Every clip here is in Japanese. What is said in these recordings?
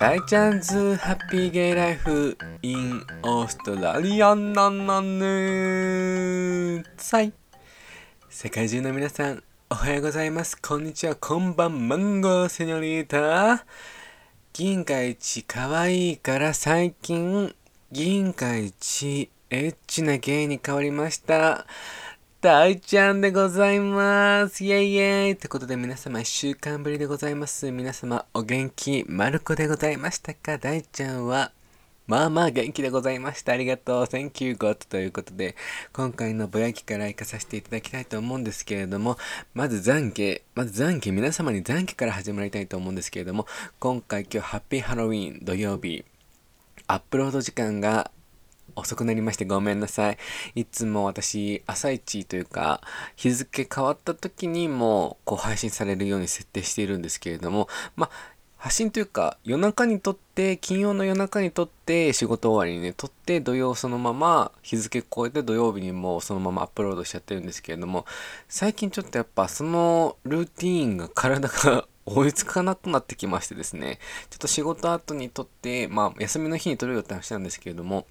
大チャンズハッピーゲイライフ in オーストラリアンなんなんねさい。世界中の皆さんおはようございます。こんにちは。こんばんマンゴーセニョリータ銀河一可愛いから最近銀河一エッチなゲイに変わりました。大ちゃんでございます。イェイイェイってことで皆様一週間ぶりでございます。皆様お元気、まる子でございましたか？大ちゃんはまあまあ元気でございました。ありがとう。Thank you, God. ということで、今回のぼやきから行かさせていただきたいと思うんですけれども、まず懺悔、まず懺悔、皆様に懺悔から始まりたいと思うんですけれども、今回今日ハッピーハロウィン土曜日、アップロード時間が遅くなりましてごめんなさい。いつも私、朝一というか、日付変わった時にも、こう配信されるように設定しているんですけれども、まあ、発信というか、夜中にとって、金曜の夜中にとって、仕事終わりにね、撮って、土曜そのまま、日付超えて土曜日にもそのままアップロードしちゃってるんですけれども、最近ちょっとやっぱそのルーティーンが体が追いつかなくなってきましてですね、ちょっと仕事後にとって、まあ、休みの日に撮るよって話なんですけれども、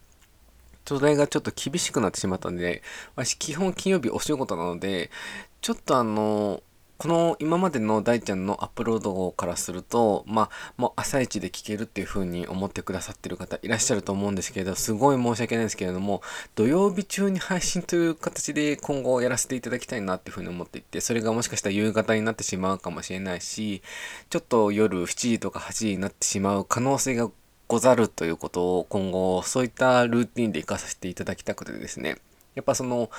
土台がちょっと厳しくなってしまったんで、私基本金曜日お仕事なので、ちょっとあの、この今までの大ちゃんのアップロードからすると、まあ、もう朝一で聞けるっていう風に思ってくださってる方いらっしゃると思うんですけれど、すごい申し訳ないんですけれども、土曜日中に配信という形で今後やらせていただきたいなっていう風に思っていて、それがもしかしたら夕方になってしまうかもしれないし、ちょっと夜7時とか8時になってしまう可能性がござるということを今後そういったルーティンで活かさせていただきたくてですね。やっぱその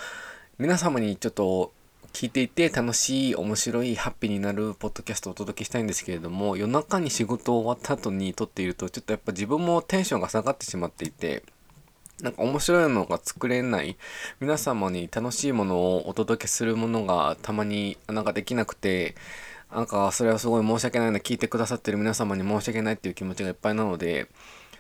皆様にちょっと聞いていて楽しい面白いハッピーになるポッドキャストをお届けしたいんですけれども夜中に仕事終わった後に撮っているとちょっとやっぱ自分もテンションが下がってしまっていてなんか面白いのが作れない皆様に楽しいものをお届けするものがたまになんかできなくてなんかそれはすごい申し訳ないな聞いてくださってる皆様に申し訳ないっていう気持ちがいっぱいなので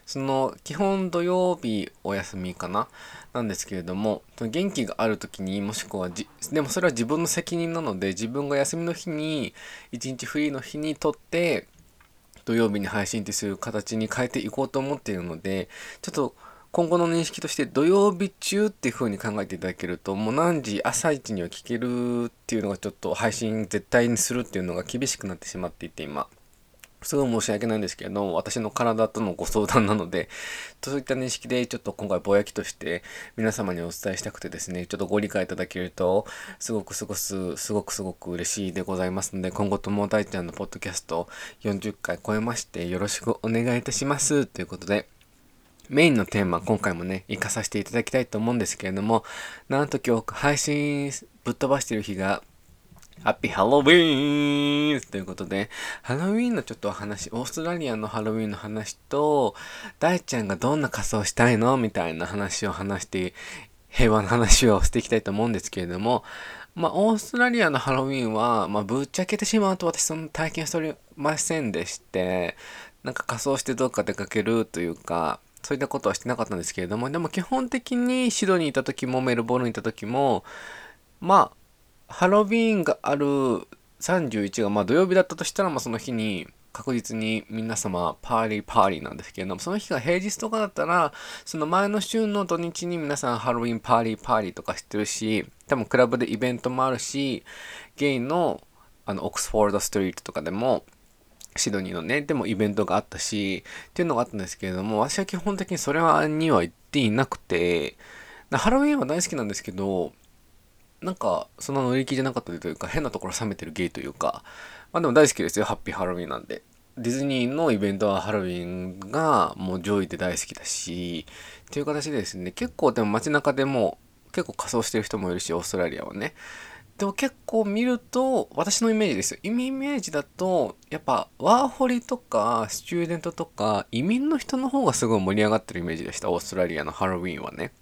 その基本土曜日お休みかな？なんですけれども元気がある時にもしくはでもそれは自分の責任なので自分が休みの日に一日フリーの日にとって土曜日に配信ってする形に変えていこうと思っているのでちょっと今後の認識として土曜日中っていう風に考えていただけるともう。何時朝一には聞けるっていうのがちょっと配信絶対にするっていうのが厳しくなってしまっていて今。すごい申し訳ないんですけれども私の体とのご相談なのでそういった認識でちょっと今回ぼやきとして皆様にお伝えしたくてですねちょっとご理解いただけるとすごくすごくすごくすごく嬉しいでございますので今後とも大ちゃんのポッドキャスト40回超えましてよろしくお願いいたします。ということでメインのテーマ、今回もね、活かさせていただきたいと思うんですけれども、なんと今日配信ぶっ飛ばしてる日が、ハッピーハロウィーンということで、ハロウィーンのちょっとお話、オーストラリアのハロウィーンの話と、大ちゃんがどんな仮装したいのみたいな話を話して、平和な話をしていきたいと思うんですけれども、まあ、オーストラリアのハロウィーンは、まあ、ぶっちゃけてしまうと私その体験しておりませんでして、なんか仮装してどっか出かけるというか、そういったことはしてなかったんですけれども、でも基本的にシドニーにいた時もメルボルンにいた時も、まあ、ハロウィーンがある31がまあ土曜日だったとしたら、まあその日に確実に皆様パーリーパーリーなんですけれども、その日が平日とかだったら、その前の週の土日に皆さんハロウィンパーリーパーリーとか知ってるし、多分クラブでイベントもあるし、ゲイのあのオックスフォードストリートとかでもシドニーのね、でもイベントがあったし、っていうのがあったんですけれども、私は基本的にそれはには行っていなくて、ハロウィンは大好きなんですけど、なんか、そんな乗り気じゃなかったというか、変なところ冷めてるゲイというか、まあでも大好きですよ、ハッピーハロウィンなんで。ディズニーのイベントはハロウィンがもう上位で大好きだし、っていう形でですね、結構でも街中でも結構仮装してる人もいるし、オーストラリアはね。でも結構見ると私のイメージですよ。イメージだとやっぱワーホリとかスチューデントとか移民の人の方がすごい盛り上がってるイメージでした。オーストラリアのハロウィンはね。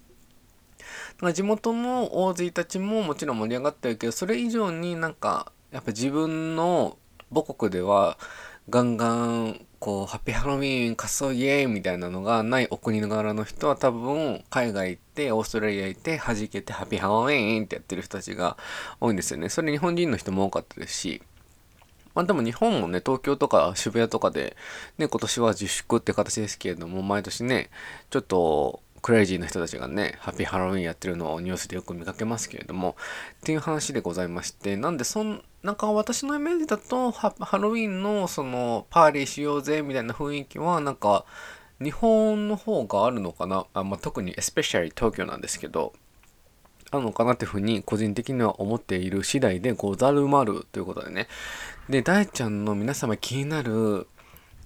だから地元の大勢たちももちろん盛り上がってるけどそれ以上になんかやっぱ自分の母国ではガンガンこうハッピーハロウィーン仮装イエーイみたいなのがないお国柄の人は多分海外行ってオーストラリア行って弾けてハッピーハロウィーンってやってる人たちが多いんですよね。それ日本人の人も多かったですし。まあでも日本もね、東京とか渋谷とかで、ね、今年は自粛って形ですけれども、毎年ね、ちょっとクレイジーな人たちがね、ハッピーハロウィンやってるのをニュースでよく見かけますけれども、っていう話でございまして、なんでそん、なんか私のイメージだと、ハロウィンのその、パーリーしようぜみたいな雰囲気は、なんか、日本の方があるのかな？あ、まあ、特にエスペシャル東京なんですけど、あるのかなっていうふうに個人的には思っている次第でござるまるということでね。で、大ちゃんの皆様気になる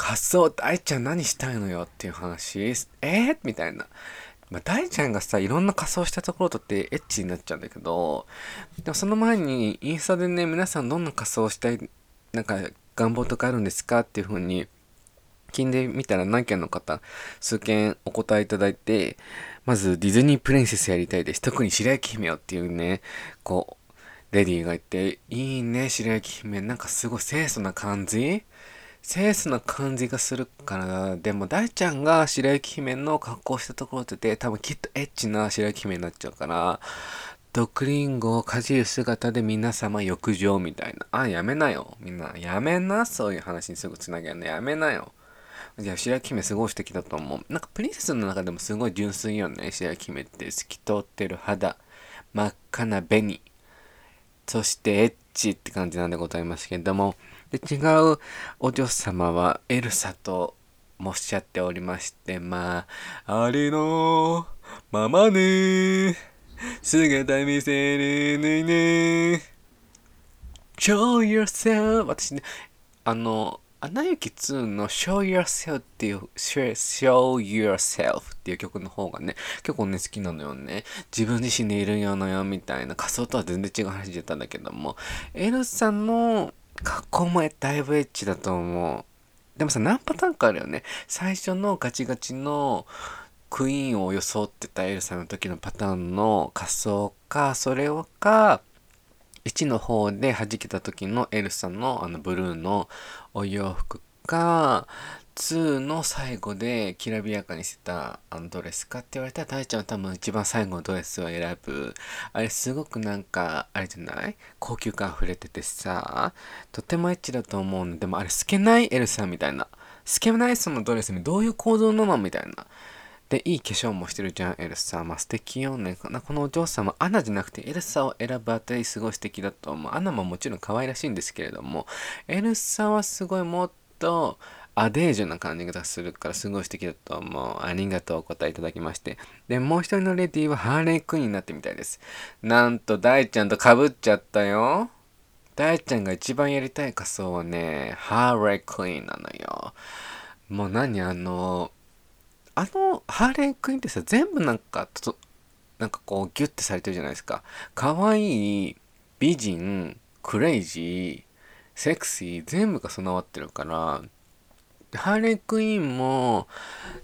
仮装、大ちゃん何したいのよっていう話、えー、みたいな。まあ、大ちゃんがさ、いろんな仮装したところとってエッチになっちゃうんだけど、でもその前にインスタでね、皆さんどんな仮装したい、なんか願望とかあるんですか？っていうふうに聞いてみたら何件の方、数件お答えいただいて、まずディズニープリンセスやりたいです。特に白雪姫よっていうね、こう、レディーがいて、いいね、白雪姫。なんかすごい清楚な感じ清楚な感じがするから、でも大ちゃんが白雪姫の格好したところって、多分きっとエッチな白雪姫になっちゃうから、毒リンゴをかじる姿で皆様浴場みたいな。あ、やめなよ。みんな、やめな。そういう話にすぐつなげるの。やめなよ。いや、白雪姫すごい素敵だと思う。なんかプリンセスの中でもすごい純粋よね。白雪姫って透き通ってる肌、真っ赤な紅、そしてエッチって感じなんでございますけれども、で違うお嬢様はエルサとおっしゃっておりまして、まあ、あれのままね、姿見せるねね。show yourself 私ね、あの、アナ雪2の Show Yourself っていう Show Yourself っていう曲の方がね、結構ね好きなのよね。自分自身でいるよのよみたいな仮想とは全然違う話だったんだけども、エルさんの格好もだいぶエッチだと思う。でもさ、何パターンかあるよね。最初のガチガチのクイーンを装ってたエルサの時のパターンの仮装か、それをか、1の方で弾けた時のエルサのあのブルーのお洋服か、2の最後できらびやかにしてたあのドレスかって言われたら大ちゃんは多分一番最後のドレスを選ぶ。あれすごくなんか、あれじゃない？高級感溢れててさ、とてもエッチだと思うの。でもあれ透けないエルサみたいな。透けないそのドレスにどういう構造なのみたいな。で、いい化粧もしてるじゃん、エルサ。まあ素敵よね。このお嬢様、アナじゃなくてエルサを選ぶあたりすごい素敵だと思う。アナももちろん可愛らしいんですけれども、エルサはすごいもっとアデージュな感じがするからすごい素敵だと思う。ありがとうお答えいただきまして。で、もう一人のレディーはハーレークイーンになってみたいです。なんと大ちゃんと被っちゃったよ。大ちゃんが一番やりたい仮装はね、ハーレークイーンなのよ。もう何あの、あのハーレークイーンってさ全部なんかなんかこうギュッてされてるじゃないですか可愛い美人クレイジーセクシー全部が備わってるからハーレークイーンも、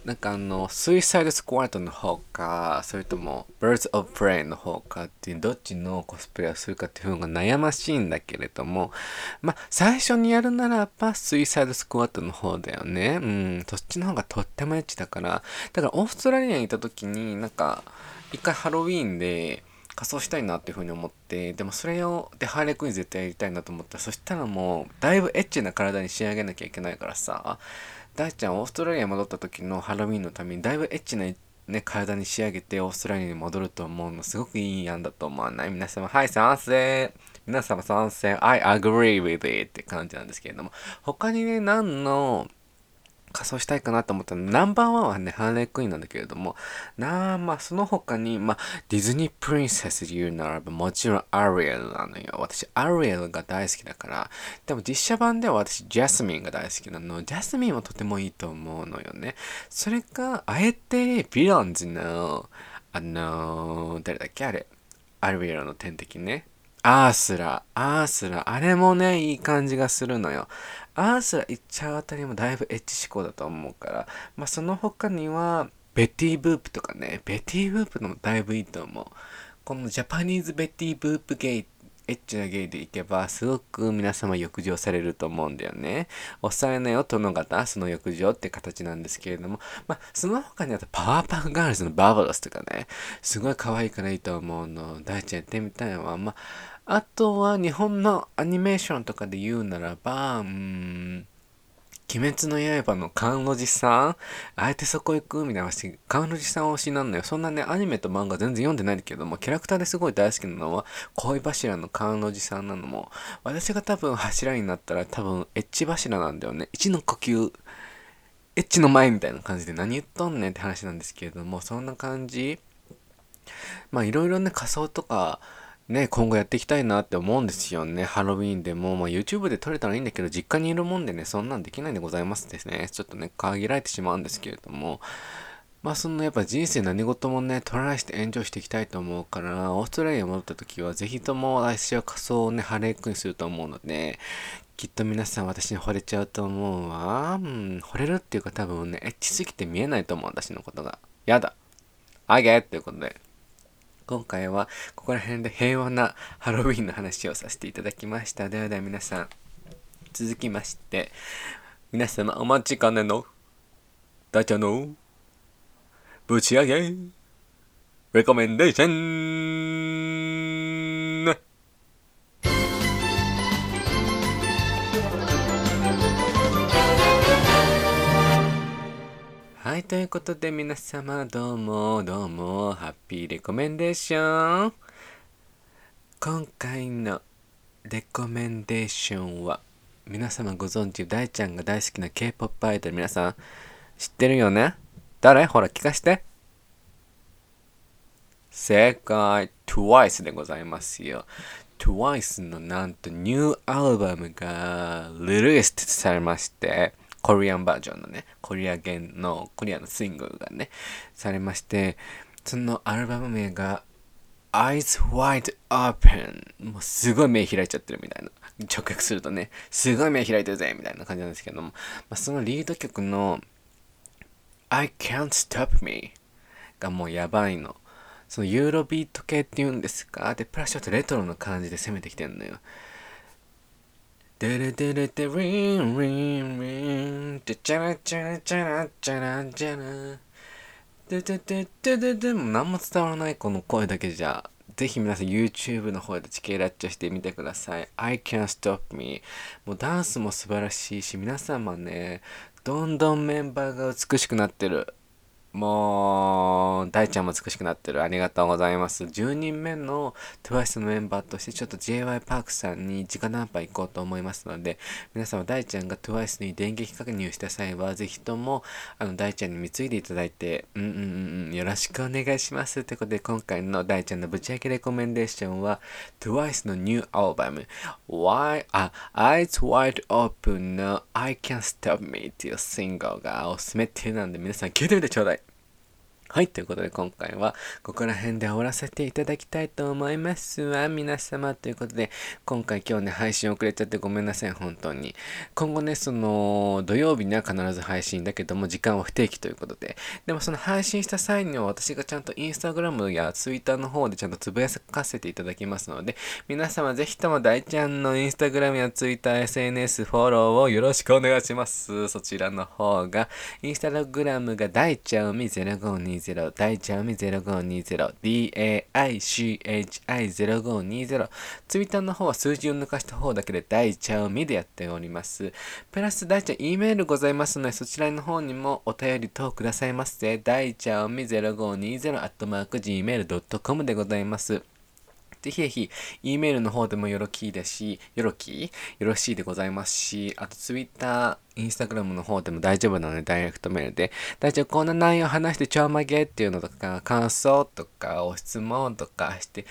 なんかあの、スイサイドスクワットの方か、それとも、Birds of Prey の方かっていう、どっちのコスプレをするかっていうのが悩ましいんだけれども、まあ、最初にやるならば、スイサイドスクワットの方だよね。うん、そっちの方がとってもエッチだから、だからオーストラリアにいた時に、なんか、一回ハロウィーンで、仮装したいなっていうふうに思ってでもそれをでハーレークイーン絶対やりたいなと思った。らそしたらもうだいぶエッチな体に仕上げなきゃいけないからさ。大ちゃんオーストラリア戻った時のハロウィンのためにだいぶエッチなね、体に仕上げてオーストラリアに戻ると思うの。すごくいい案だと思わない？皆様はい賛成。皆様賛成。I agree with it って感じなんですけれども。他にね何の仮装したいかなと思ったのナンバーワンはね、ハーレークイーンなんだけれども、なあ、まあ、その他に、まあ、ディズニープリンセスで言うならば、もちろんアリエルなのよ。私、アリエルが大好きだから、でも実写版では私、ジャスミンが大好きなの。ジャスミンもとてもいいと思うのよね。それか、あえて、ヴィランズの、あのー、誰だっけあれ。アリエルの天敵ね。アースラ、アースラ、あれもね、いい感じがするのよ。アースラ行っちゃうあたりもだいぶエッチ思考だと思うから、まあその他には、ベティブープとかね、ベティブープのもだいぶいいと思う。このジャパニーズベティブープゲイ、エッチなゲイでいけば、すごく皆様欲情されると思うんだよね。抑えなよ、殿方、その欲情って形なんですけれども、まあ、その他にあとパワーパフガールズのバブルスとかね、すごい可愛いからいいと思うの。大ちゃんやってみたいわ。まああとは日本のアニメーションとかで言うならば、うーん、鬼滅の刃の菅野寺さんあえてそこ行くみたいな話、菅野寺さん推しなんのよ。そんなね、アニメと漫画全然読んでないけども、キャラクターですごい大好きなのは、恋柱の菅野寺さんなのも、私が多分柱になったら多分エッチ柱なんだよね。一の呼吸、エッチの前みたいな感じで何言っとんねんって話なんですけれども、そんな感じまあいろいろね、仮装とか、ね、今後やっていきたいなって思うんですよね。ハロウィンでも、まあ、YouTube で撮れたらいいんだけど、実家にいるもんでね、そんなんできないんでございますですね。ちょっとね、限られてしまうんですけれども、まあそのやっぱ人生何事もね、トライしてエンジョイしていきたいと思うから、オーストラリア戻った時は、ぜひとも私は仮装をね、晴れくにすると思うので、きっと皆さん私に惚れちゃうと思うわ。うん、惚れるっていうか多分ね、エッチすぎて見えないと思う、私のことが。やだ。あげっていうことで。今回はここら辺で平和なハロウィンの話をさせていただきました。ではでは皆さん、続きまして、皆様お待ちかねの、ダチャの、ぶち上げ、レコメンデーションはい、ということで皆様どうもどうもハッピーレコメンデーション。今回のレコメンデーションは皆様ご存知大ちゃんが大好きな K-POP アイドル皆さん知ってるよね？誰？ほら聞かして。正解。TWICE でございますよ。TWICE のなんとニューアルバムがリリースされまして。コリアンバージョンのね、コリア弦の、コリアのスイングがね、されまして、そのアルバム名が Eyes Wide Open もうすごい目開いちゃってるみたいな。直訳するとね、すごい目開いてるぜみたいな感じなんですけども、まあ、そのリード曲の I Can't Stop Me がもうやばいの。そのユーロビート系っていうんですか？で、プラスちょっとレトロの感じで攻めてきてんのよ。デレデレデリンリンリンデチャラチャラチャラチャラチャラデデデデデデも何も伝わらないこの声だけじゃぜひ皆さん YouTube の方でチケラッチョしてみてください I can't stop me もうダンスも素晴らしいし皆様ねどんどんメンバーが美しくなってるもう、大ちゃんも美しくなってる。ありがとうございます。10人目の TWICE のメンバーとしてちょっと J.Y. パークさんに直談判行こうと思いますので、皆様大ちゃんが TWICE に電撃確認した際は、ぜひとも、あの、大ちゃんに貢いでいただいて、うんうんうん、よろしくお願いします。ということで、今回の大ちゃんのぶち上げレコメンデーションは、TWICE のニューアルバム、Why, あ、Eyes Wide Open の I Can't Stop Me っていうシングルがおすすめっていうなんで、皆さん聞いてみてちょうだい。はい、ということで今回はここら辺で終わらせていただきたいと思いますわ、皆様。ということで、今回今日ね、配信遅れちゃってごめんなさい、本当に。今後ね、その、土曜日には必ず配信だけども、時間は不定期ということで。でもその配信した際には私がちゃんとインスタグラムやツイッターの方でちゃんとつぶやかせていただきますので、皆様ぜひとも大ちゃんのインスタグラムやツイッター、SNS フォローをよろしくお願いします。そちらの方が、インスタグラムが大ちゃんみ052 0520大ちゃんみ0520 DAICHI0520 ツイッターの方は数字を抜かした方だけで大ちゃんみでやっております。プラス大ちゃん E メールございますのでそちらの方にもお便り等くださいませ。大ちゃんみ 0520-gmail.com でございます。ぜひぜひ、E メールの方でもよろきいだし、よろきよろしいでございますし、あと Twitter、Instagram の方でも大丈夫なので、ダイレクトメールで、大丈夫、こんな内容話してちょまげっていうのとか、感想とか、お質問とかして、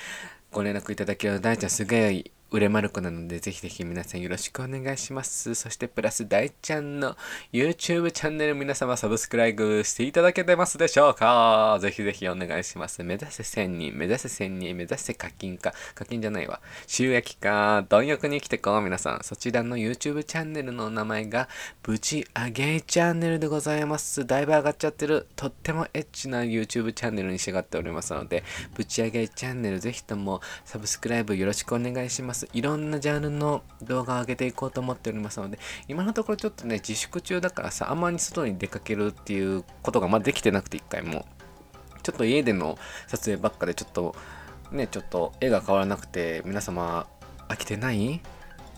ご連絡いただけると、大ちゃんすげえ売れまる子なので、ぜひぜひ皆さんよろしくお願いします。そしてプラス大ちゃんの YouTube チャンネル皆様サブスクライブしていただけてますでしょうか？ぜひぜひお願いします。目指せ1000人、目指せ1000人、目指せ課金か、課金じゃないわ。収益化、貪欲に生きてこう皆さん。そちらの YouTube チャンネルの名前が、ぶち上げチャンネルでございます。だいぶ上がっちゃってる、とってもエッチな YouTube チャンネルに仕上がっておりますので、ぶち上げチャンネルぜひともサブスクライブよろしくお願いします。。いろんなジャンルの動画を上げていこうと思っておりますので、今のところちょっとね、自粛中だからさ、あんまり外に出かけるっていうことがまだできてなくて、一回も。ちょっと家での撮影ばっかでちょっとねちょっと絵が変わらなくて皆様飽きてない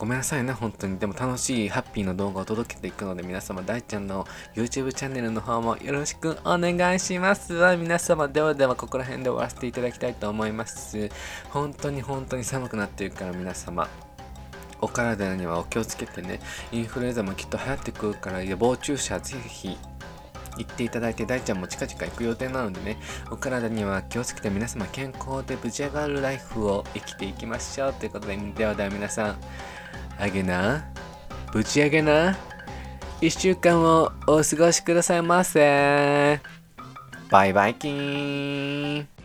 ごめんなさいね、本当に。でも楽しい、ハッピーな動画を届けていくので、皆様、大ちゃんの YouTube チャンネルの方もよろしくお願いします。皆様、ではでは、ここら辺で終わらせていただきたいと思います。本当に本当に寒くなっているから、皆様、お体にはお気をつけてね。インフルエンザもきっと流行ってくるから、予防注射ぜひ行っていただいて大ちゃんも近々行く予定なのでねお体には気をつけて皆様健康で無事上がるライフを生きていきましょうということでではでは皆さんあげな、ぶち上げな、一週間をお過ごしくださいませ。バイバイキーン。